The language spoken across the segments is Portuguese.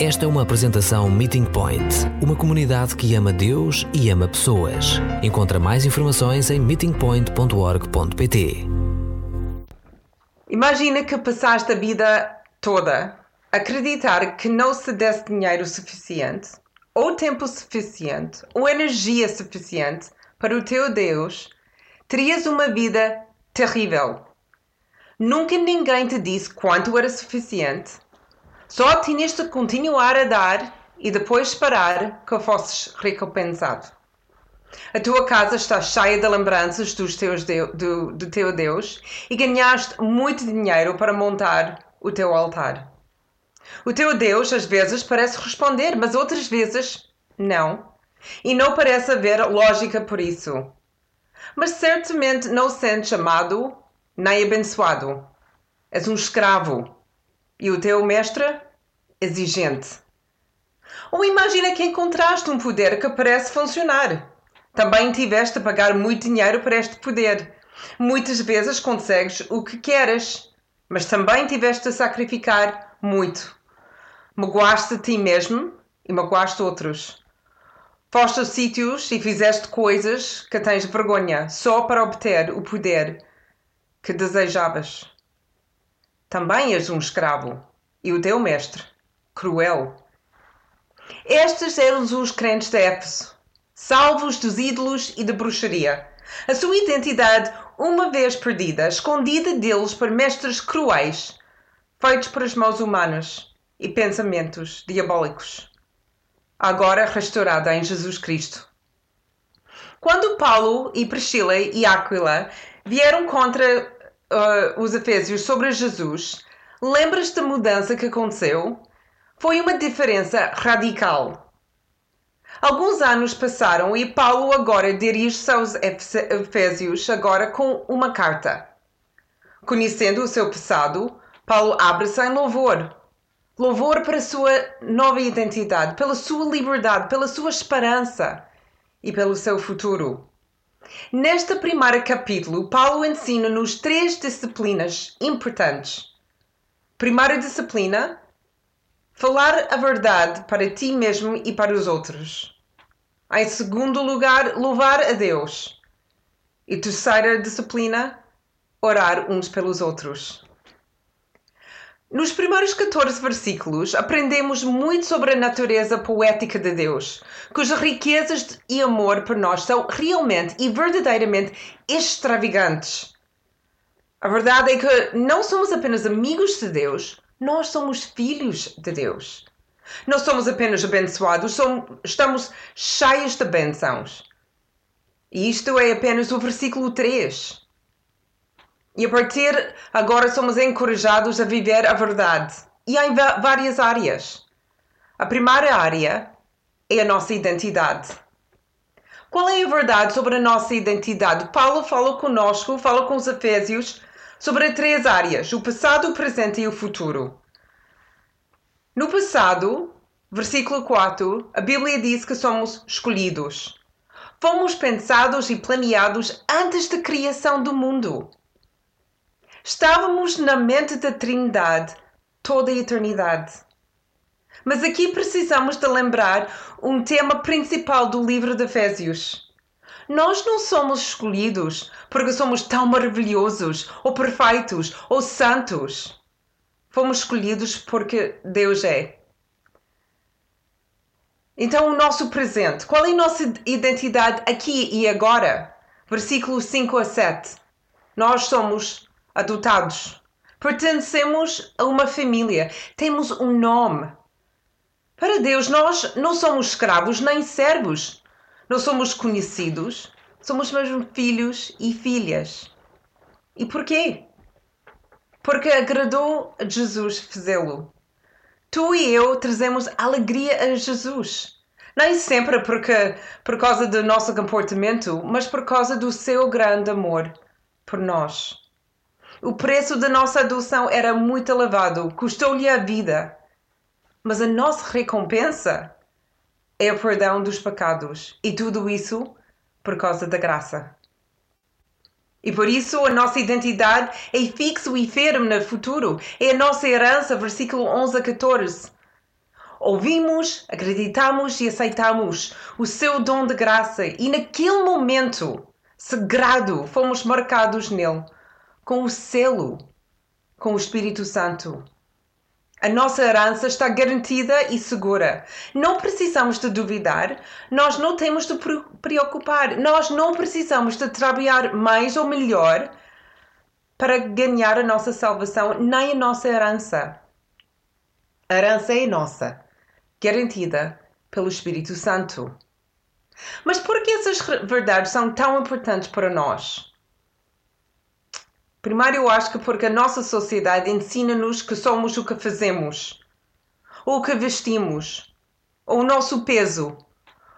Esta é uma apresentação Meeting Point, uma comunidade que ama Deus e ama pessoas. Encontra mais informações em meetingpoint.org.pt. Imagina que passaste a vida toda a acreditar que não se desse dinheiro suficiente, ou tempo suficiente, ou energia suficiente para o teu Deus, terias uma vida terrível. Nunca ninguém te disse quanto era suficiente só tinhas de continuar a dar e depois esperar que fosses recompensado. A tua casa está cheia de lembranças dos teus do, do teu Deus e ganhaste muito dinheiro para montar o teu altar. O teu Deus às vezes parece responder, mas outras vezes não. E não parece haver lógica por isso. Mas certamente não sentes amado nem abençoado. És um escravo e o teu mestre exigente. Ou imagina que encontraste um poder que parece funcionar. Também tiveste a pagar muito dinheiro para este poder. Muitas vezes consegues o que queres, mas também tiveste a sacrificar muito. Magoaste a ti mesmo e magoaste outros. Foste a sítios e fizeste coisas que tens vergonha só para obter o poder que desejavas. Também és um escravo e o teu mestre, cruel. Estes eram os crentes de Éfeso, salvos dos ídolos e da bruxaria. A sua identidade, uma vez perdida, escondida deles por mestres cruéis, feitos por mãos humanas e pensamentos diabólicos. Agora restaurada em Jesus Cristo. Quando Paulo e Priscila e Áquila vieram contra uh, os Efésios sobre Jesus, lembras da mudança que aconteceu? Foi uma diferença radical. Alguns anos passaram e Paulo agora dirige-se aos Efésios agora com uma carta. Conhecendo o seu passado, Paulo abre-se em louvor. Louvor para a sua nova identidade, pela sua liberdade, pela sua esperança e pelo seu futuro. Neste primeiro capítulo, Paulo ensina-nos três disciplinas importantes. Primeira disciplina: falar a verdade para ti mesmo e para os outros. Em segundo lugar, louvar a Deus. E terceira disciplina: orar uns pelos outros. Nos primeiros 14 versículos, aprendemos muito sobre a natureza poética de Deus, cujas riquezas e amor por nós são realmente e verdadeiramente extravagantes. A verdade é que não somos apenas amigos de Deus, nós somos filhos de Deus. Não somos apenas abençoados, somos, estamos cheios de bênçãos. E isto é apenas o versículo 3. E a partir agora somos encorajados a viver a verdade. E em várias áreas. A primeira área é a nossa identidade. Qual é a verdade sobre a nossa identidade? Paulo fala conosco, fala com os Efésios sobre três áreas: o passado, o presente e o futuro. No passado, versículo 4, a Bíblia diz que somos escolhidos. Fomos pensados e planeados antes da criação do mundo. Estávamos na mente da Trindade toda a eternidade. Mas aqui precisamos de lembrar um tema principal do livro de Efésios. Nós não somos escolhidos porque somos tão maravilhosos, ou perfeitos, ou santos. Fomos escolhidos porque Deus é. Então, o nosso presente, qual é a nossa identidade aqui e agora? Versículos 5 a 7. Nós somos adotados. Pertencemos a uma família. Temos um nome. Para Deus, nós não somos escravos nem servos. Não somos conhecidos. Somos mesmo filhos e filhas. E porquê? Porque agradou a Jesus fazê-lo. Tu e eu trazemos alegria a Jesus. Nem sempre porque, por causa do nosso comportamento, mas por causa do seu grande amor por nós. O preço da nossa adoção era muito elevado, custou-lhe a vida. Mas a nossa recompensa é o perdão dos pecados. E tudo isso por causa da graça. E por isso a nossa identidade é fixo e firme no futuro. É a nossa herança, versículo 11 a 14. ouvimos, acreditamos e aceitamos o seu dom de graça e naquele momento sagrado fomos marcados nele com o selo, com o Espírito Santo. A nossa herança está garantida e segura. Não precisamos de duvidar, nós não temos de preocupar, nós não precisamos de trabalhar mais ou melhor para ganhar a nossa salvação, nem a nossa herança. A herança é nossa, garantida pelo Espírito Santo. Mas por que essas verdades são tão importantes para nós? Primeiro, eu acho que porque a nossa sociedade ensina-nos que somos o que fazemos, ou o que vestimos, ou o nosso peso,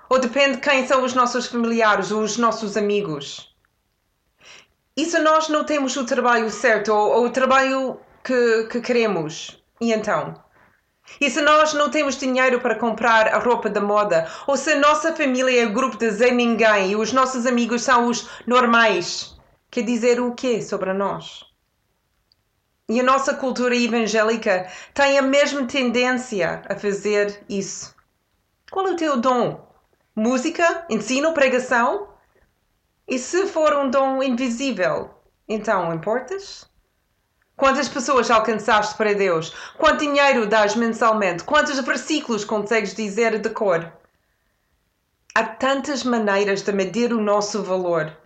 ou depende de quem são os nossos familiares ou os nossos amigos. E se nós não temos o trabalho certo ou, ou o trabalho que, que queremos? E então? E se nós não temos dinheiro para comprar a roupa da moda? Ou se a nossa família é grupo de Zé Ninguém e os nossos amigos são os normais? Quer dizer o quê sobre nós? E a nossa cultura evangélica tem a mesma tendência a fazer isso. Qual é o teu dom? Música? Ensino? Pregação? E se for um dom invisível, então importas? Quantas pessoas alcançaste para Deus? Quanto dinheiro dás mensalmente? Quantos versículos consegues dizer de cor? Há tantas maneiras de medir o nosso valor.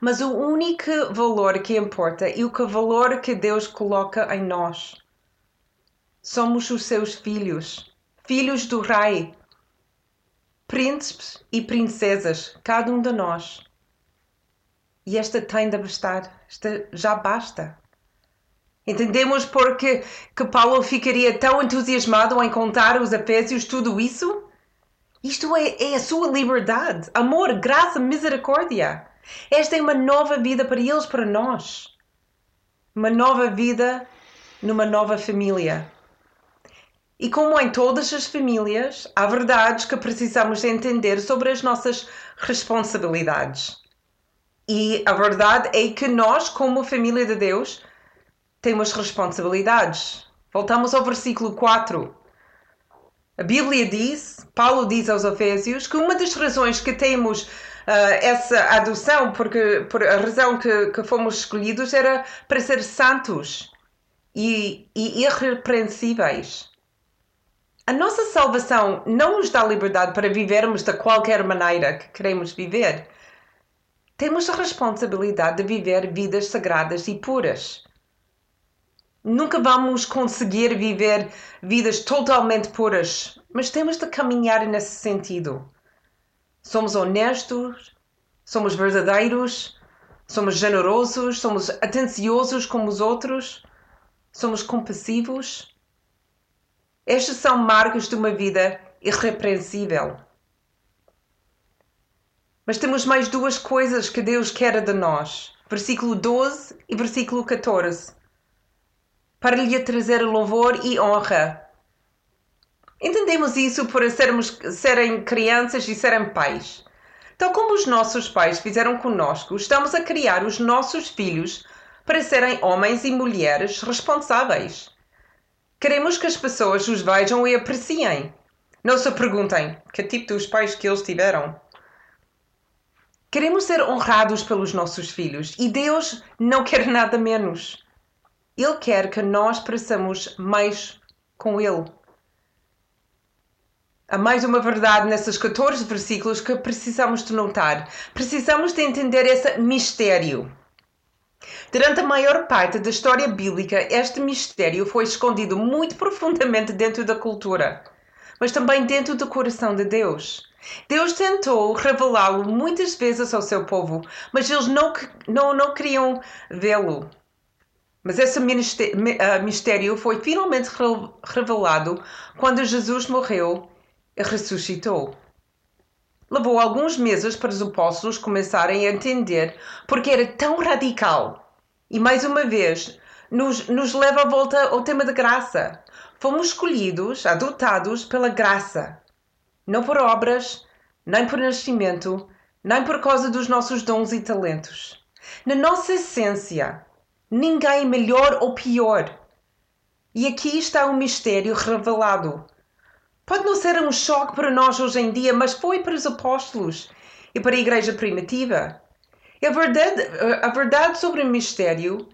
Mas o único valor que importa e o que valor que Deus coloca em nós. Somos os seus filhos, filhos do Rei, príncipes e princesas, cada um de nós. E esta tem de bastar, esta já basta. Entendemos porque que Paulo ficaria tão entusiasmado em contar aos Efésios tudo isso? Isto é, é a sua liberdade, amor, graça, misericórdia. Esta é uma nova vida para eles, para nós. Uma nova vida numa nova família. E como em todas as famílias, há verdades que precisamos entender sobre as nossas responsabilidades. E a verdade é que nós, como família de Deus, temos responsabilidades. Voltamos ao versículo 4. A Bíblia diz, Paulo diz aos Efésios, que uma das razões que temos essa adoção, porque por a razão que, que fomos escolhidos era para ser santos e, e irrepreensíveis. A nossa salvação não nos dá liberdade para vivermos de qualquer maneira que queremos viver. Temos a responsabilidade de viver vidas sagradas e puras. Nunca vamos conseguir viver vidas totalmente puras, mas temos de caminhar nesse sentido. Somos honestos, somos verdadeiros, somos generosos, somos atenciosos como os outros, somos compassivos. Estes são marcos de uma vida irrepreensível. Mas temos mais duas coisas que Deus quer de nós. Versículo 12 e versículo 14. Para lhe trazer louvor e honra Entendemos isso por sermos, serem crianças e serem pais. Tal como os nossos pais fizeram conosco, estamos a criar os nossos filhos para serem homens e mulheres responsáveis. Queremos que as pessoas os vejam e apreciem. Não se perguntem que tipo de pais que eles tiveram. Queremos ser honrados pelos nossos filhos e Deus não quer nada menos. Ele quer que nós pareçamos mais com Ele. Há mais uma verdade nesses 14 versículos que precisamos de notar. Precisamos de entender esse mistério. Durante a maior parte da história bíblica, este mistério foi escondido muito profundamente dentro da cultura, mas também dentro do coração de Deus. Deus tentou revelá-lo muitas vezes ao seu povo, mas eles não, não, não queriam vê-lo. Mas esse ah, mistério foi finalmente revelado quando Jesus morreu ressuscitou. Levou alguns meses para os apóstolos começarem a entender porque era tão radical. E mais uma vez, nos, nos leva a volta ao tema da graça. Fomos escolhidos, adotados pela graça, não por obras, nem por nascimento, nem por causa dos nossos dons e talentos. Na nossa essência, ninguém melhor ou pior. E aqui está o mistério revelado. Pode não ser um choque para nós hoje em dia, mas foi para os apóstolos e para a igreja primitiva. A verdade, a verdade sobre o mistério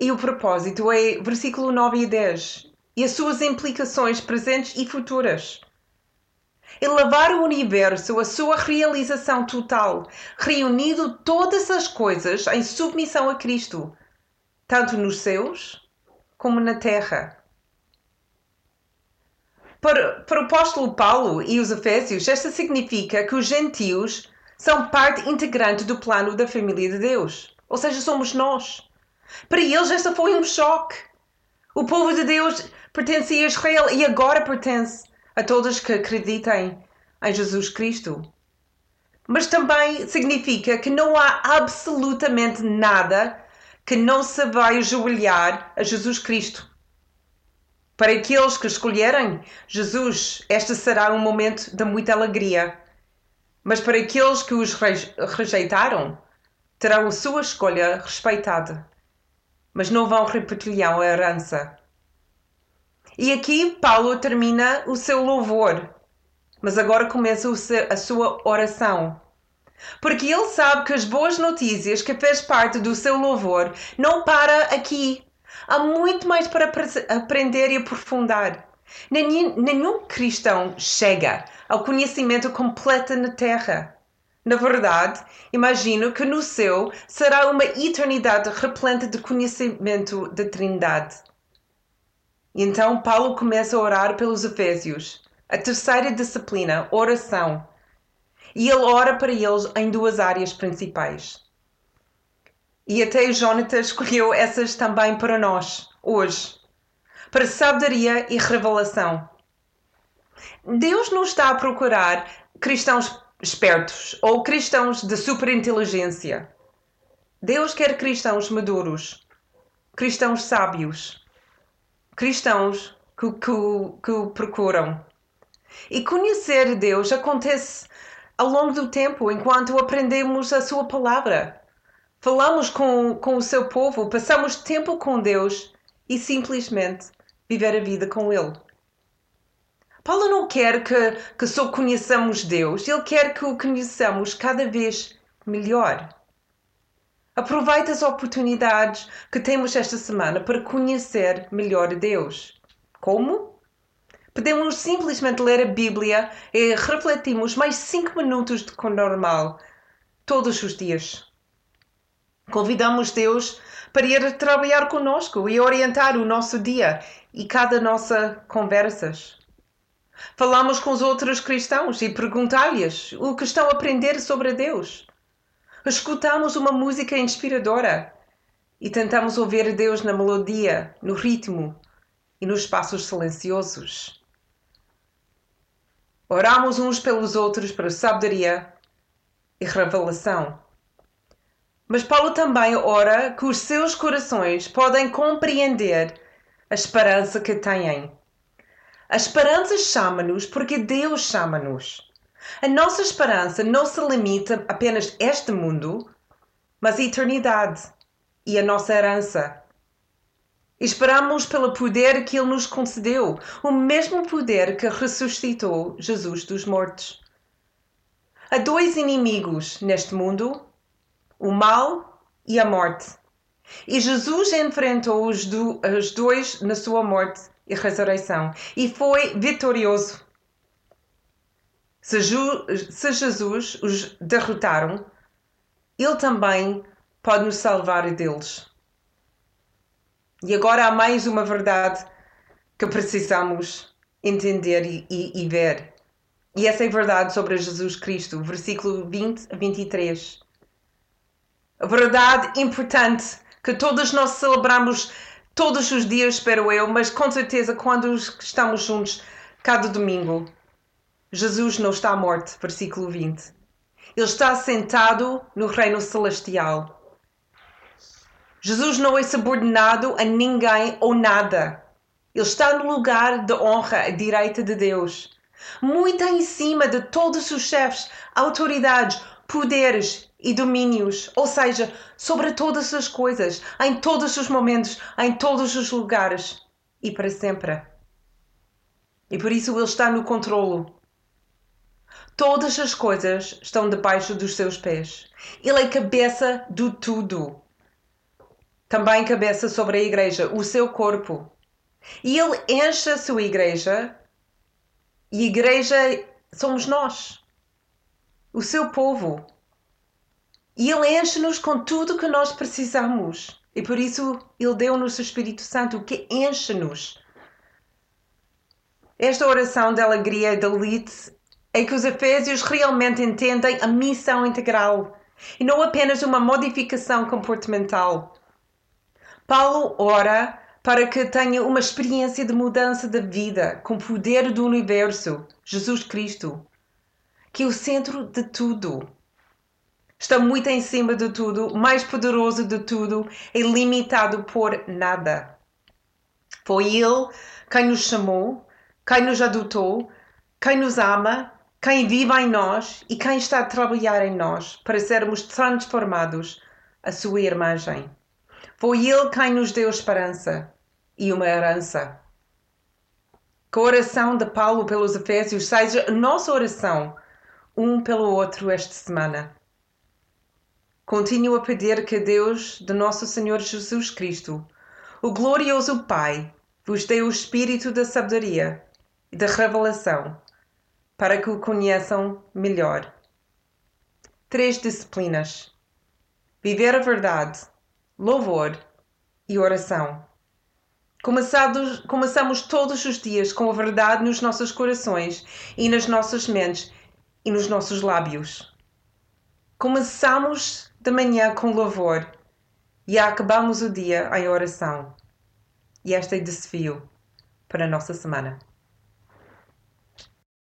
e o propósito é versículo 9 e 10 e as suas implicações presentes e futuras. Elevar o universo à sua realização total, reunindo todas as coisas em submissão a Cristo, tanto nos céus como na terra. Para, para o apóstolo Paulo e os Efésios, esta significa que os gentios são parte integrante do plano da família de Deus. Ou seja, somos nós. Para eles, esta foi um choque. O povo de Deus pertencia a Israel e agora pertence a todos que acreditem em Jesus Cristo. Mas também significa que não há absolutamente nada que não se vai ajoelhar a Jesus Cristo. Para aqueles que escolherem Jesus, este será um momento de muita alegria. Mas para aqueles que os rejeitaram, terão a sua escolha respeitada. Mas não vão repetir a herança. E aqui Paulo termina o seu louvor, mas agora começa a sua oração. Porque ele sabe que as boas notícias que fez parte do seu louvor não para aqui. Há muito mais para aprender e aprofundar. Nenhum, nenhum cristão chega ao conhecimento completo na Terra. Na verdade, imagino que no céu será uma eternidade repleta de conhecimento da Trindade. Então Paulo começa a orar pelos Efésios, a terceira disciplina, oração. E ele ora para eles em duas áreas principais. E até Jonathan escolheu essas também para nós, hoje, para sabedoria e revelação. Deus não está a procurar cristãos espertos ou cristãos de superinteligência. Deus quer cristãos maduros, cristãos sábios, cristãos que, que, que o procuram. E conhecer Deus acontece ao longo do tempo, enquanto aprendemos a Sua palavra falamos com, com o seu povo, passamos tempo com Deus e simplesmente viver a vida com Ele. Paulo não quer que, que só conheçamos Deus, ele quer que o conheçamos cada vez melhor. Aproveite as oportunidades que temos esta semana para conhecer melhor Deus. Como? Podemos simplesmente ler a Bíblia e refletirmos mais cinco minutos do que o normal todos os dias. Convidamos Deus para ir trabalhar conosco e orientar o nosso dia e cada nossa conversas. Falamos com os outros cristãos e perguntar-lhes o que estão a aprender sobre Deus. Escutamos uma música inspiradora e tentamos ouvir Deus na melodia, no ritmo e nos passos silenciosos. Oramos uns pelos outros para sabedoria e revelação. Mas Paulo também ora que os seus corações podem compreender a esperança que têm. A esperança chama-nos porque Deus chama-nos. A nossa esperança não se limita apenas a este mundo, mas a eternidade e a nossa herança. Esperamos pelo poder que Ele nos concedeu, o mesmo poder que ressuscitou Jesus dos mortos. Há dois inimigos neste mundo o mal e a morte. E Jesus enfrentou os, do, os dois na sua morte e ressurreição e foi vitorioso. Se, Ju, se Jesus os derrotaram, ele também pode nos salvar deles. E agora há mais uma verdade que precisamos entender e, e, e ver. E essa é a verdade sobre Jesus Cristo, versículo 20 a 23 verdade importante que todos nós celebramos todos os dias, espero eu, mas com certeza quando estamos juntos cada domingo. Jesus não está morto, versículo 20. Ele está sentado no reino celestial. Jesus não é subordinado a ninguém ou nada. Ele está no lugar de honra à direita de Deus, muito em cima de todos os chefes, autoridades, poderes e domínios, ou seja, sobre todas as coisas, em todos os momentos, em todos os lugares e para sempre. E por isso Ele está no controlo. Todas as coisas estão debaixo dos seus pés. Ele é cabeça do tudo. Também cabeça sobre a igreja, o seu corpo. E ele enche a sua igreja, e igreja somos nós, o seu povo. E ele enche-nos com tudo que nós precisamos. E por isso ele deu-nos o Espírito Santo que enche-nos. Esta oração de alegria e de deleite é que os Efésios realmente entendem a missão integral e não apenas uma modificação comportamental. Paulo ora para que tenha uma experiência de mudança da vida com o poder do universo, Jesus Cristo, que é o centro de tudo. Está muito em cima de tudo, mais poderoso de tudo, é limitado por nada. Foi Ele quem nos chamou, quem nos adotou, quem nos ama, quem vive em nós e quem está a trabalhar em nós para sermos transformados à sua imagem. Foi Ele quem nos deu esperança e uma herança. Que a oração de Paulo pelos Efésios seja a nossa oração um pelo outro esta semana. Continuo a pedir que Deus de nosso Senhor Jesus Cristo, o glorioso Pai, vos dê o espírito da sabedoria e da revelação para que o conheçam melhor. Três disciplinas: viver a verdade, louvor e oração. Começados, começamos todos os dias com a verdade nos nossos corações e nas nossas mentes e nos nossos lábios. Começamos de manhã com louvor e acabamos o dia em oração. E este é o desafio para a nossa semana.